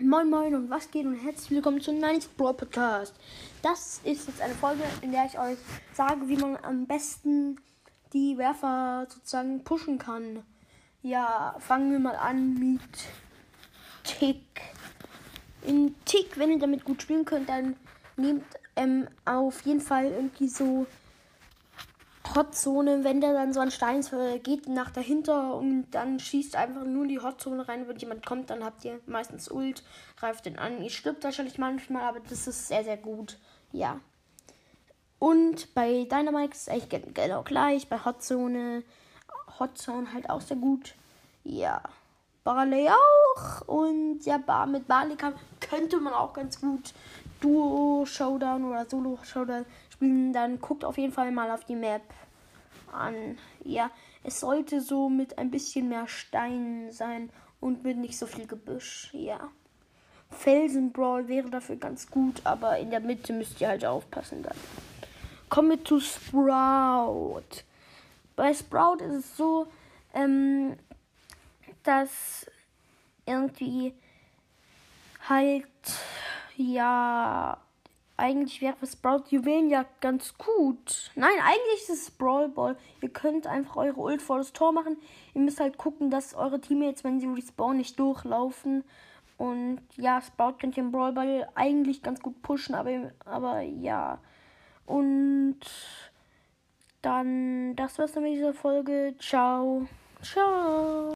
Moin Moin und was geht und herzlich willkommen zum 90 Brawl Podcast. Das ist jetzt eine Folge, in der ich euch sage, wie man am besten die Werfer sozusagen pushen kann. Ja, fangen wir mal an mit Tick. In Tick, wenn ihr damit gut spielen könnt, dann nehmt ähm, auf jeden Fall irgendwie so Hotzone, wenn der dann so ein Stein geht nach dahinter und dann schießt einfach nur die Hotzone rein, wenn jemand kommt, dann habt ihr meistens Ult, greift den an. Ihr stirbt wahrscheinlich manchmal, aber das ist sehr, sehr gut. Ja. Und bei Dynamite ist eigentlich genau gleich. Bei Hotzone, Hotzone halt auch sehr gut. Ja. Barley auch. Und ja, mit Barley kann, könnte man auch ganz gut Duo Showdown oder Solo Showdown spielen. Dann guckt auf jeden Fall mal auf die Map an. Ja, es sollte so mit ein bisschen mehr Steinen sein und mit nicht so viel Gebüsch. Ja. Felsenbrawl wäre dafür ganz gut, aber in der Mitte müsst ihr halt aufpassen dann. Kommen wir zu Sprout. Bei Sprout ist es so, ähm, dass irgendwie halt ja eigentlich wäre Sprout Juwelen ja ganz gut. Nein, eigentlich ist es Brawl Ball. Ihr könnt einfach eure Ult vor das Tor machen. Ihr müsst halt gucken, dass eure Teammates, wenn sie respawnen, nicht durchlaufen. Und ja, Sprout könnt ihr im Brawl Ball eigentlich ganz gut pushen, aber, aber ja. Und dann, das war's dann mit dieser Folge. Ciao. Ciao.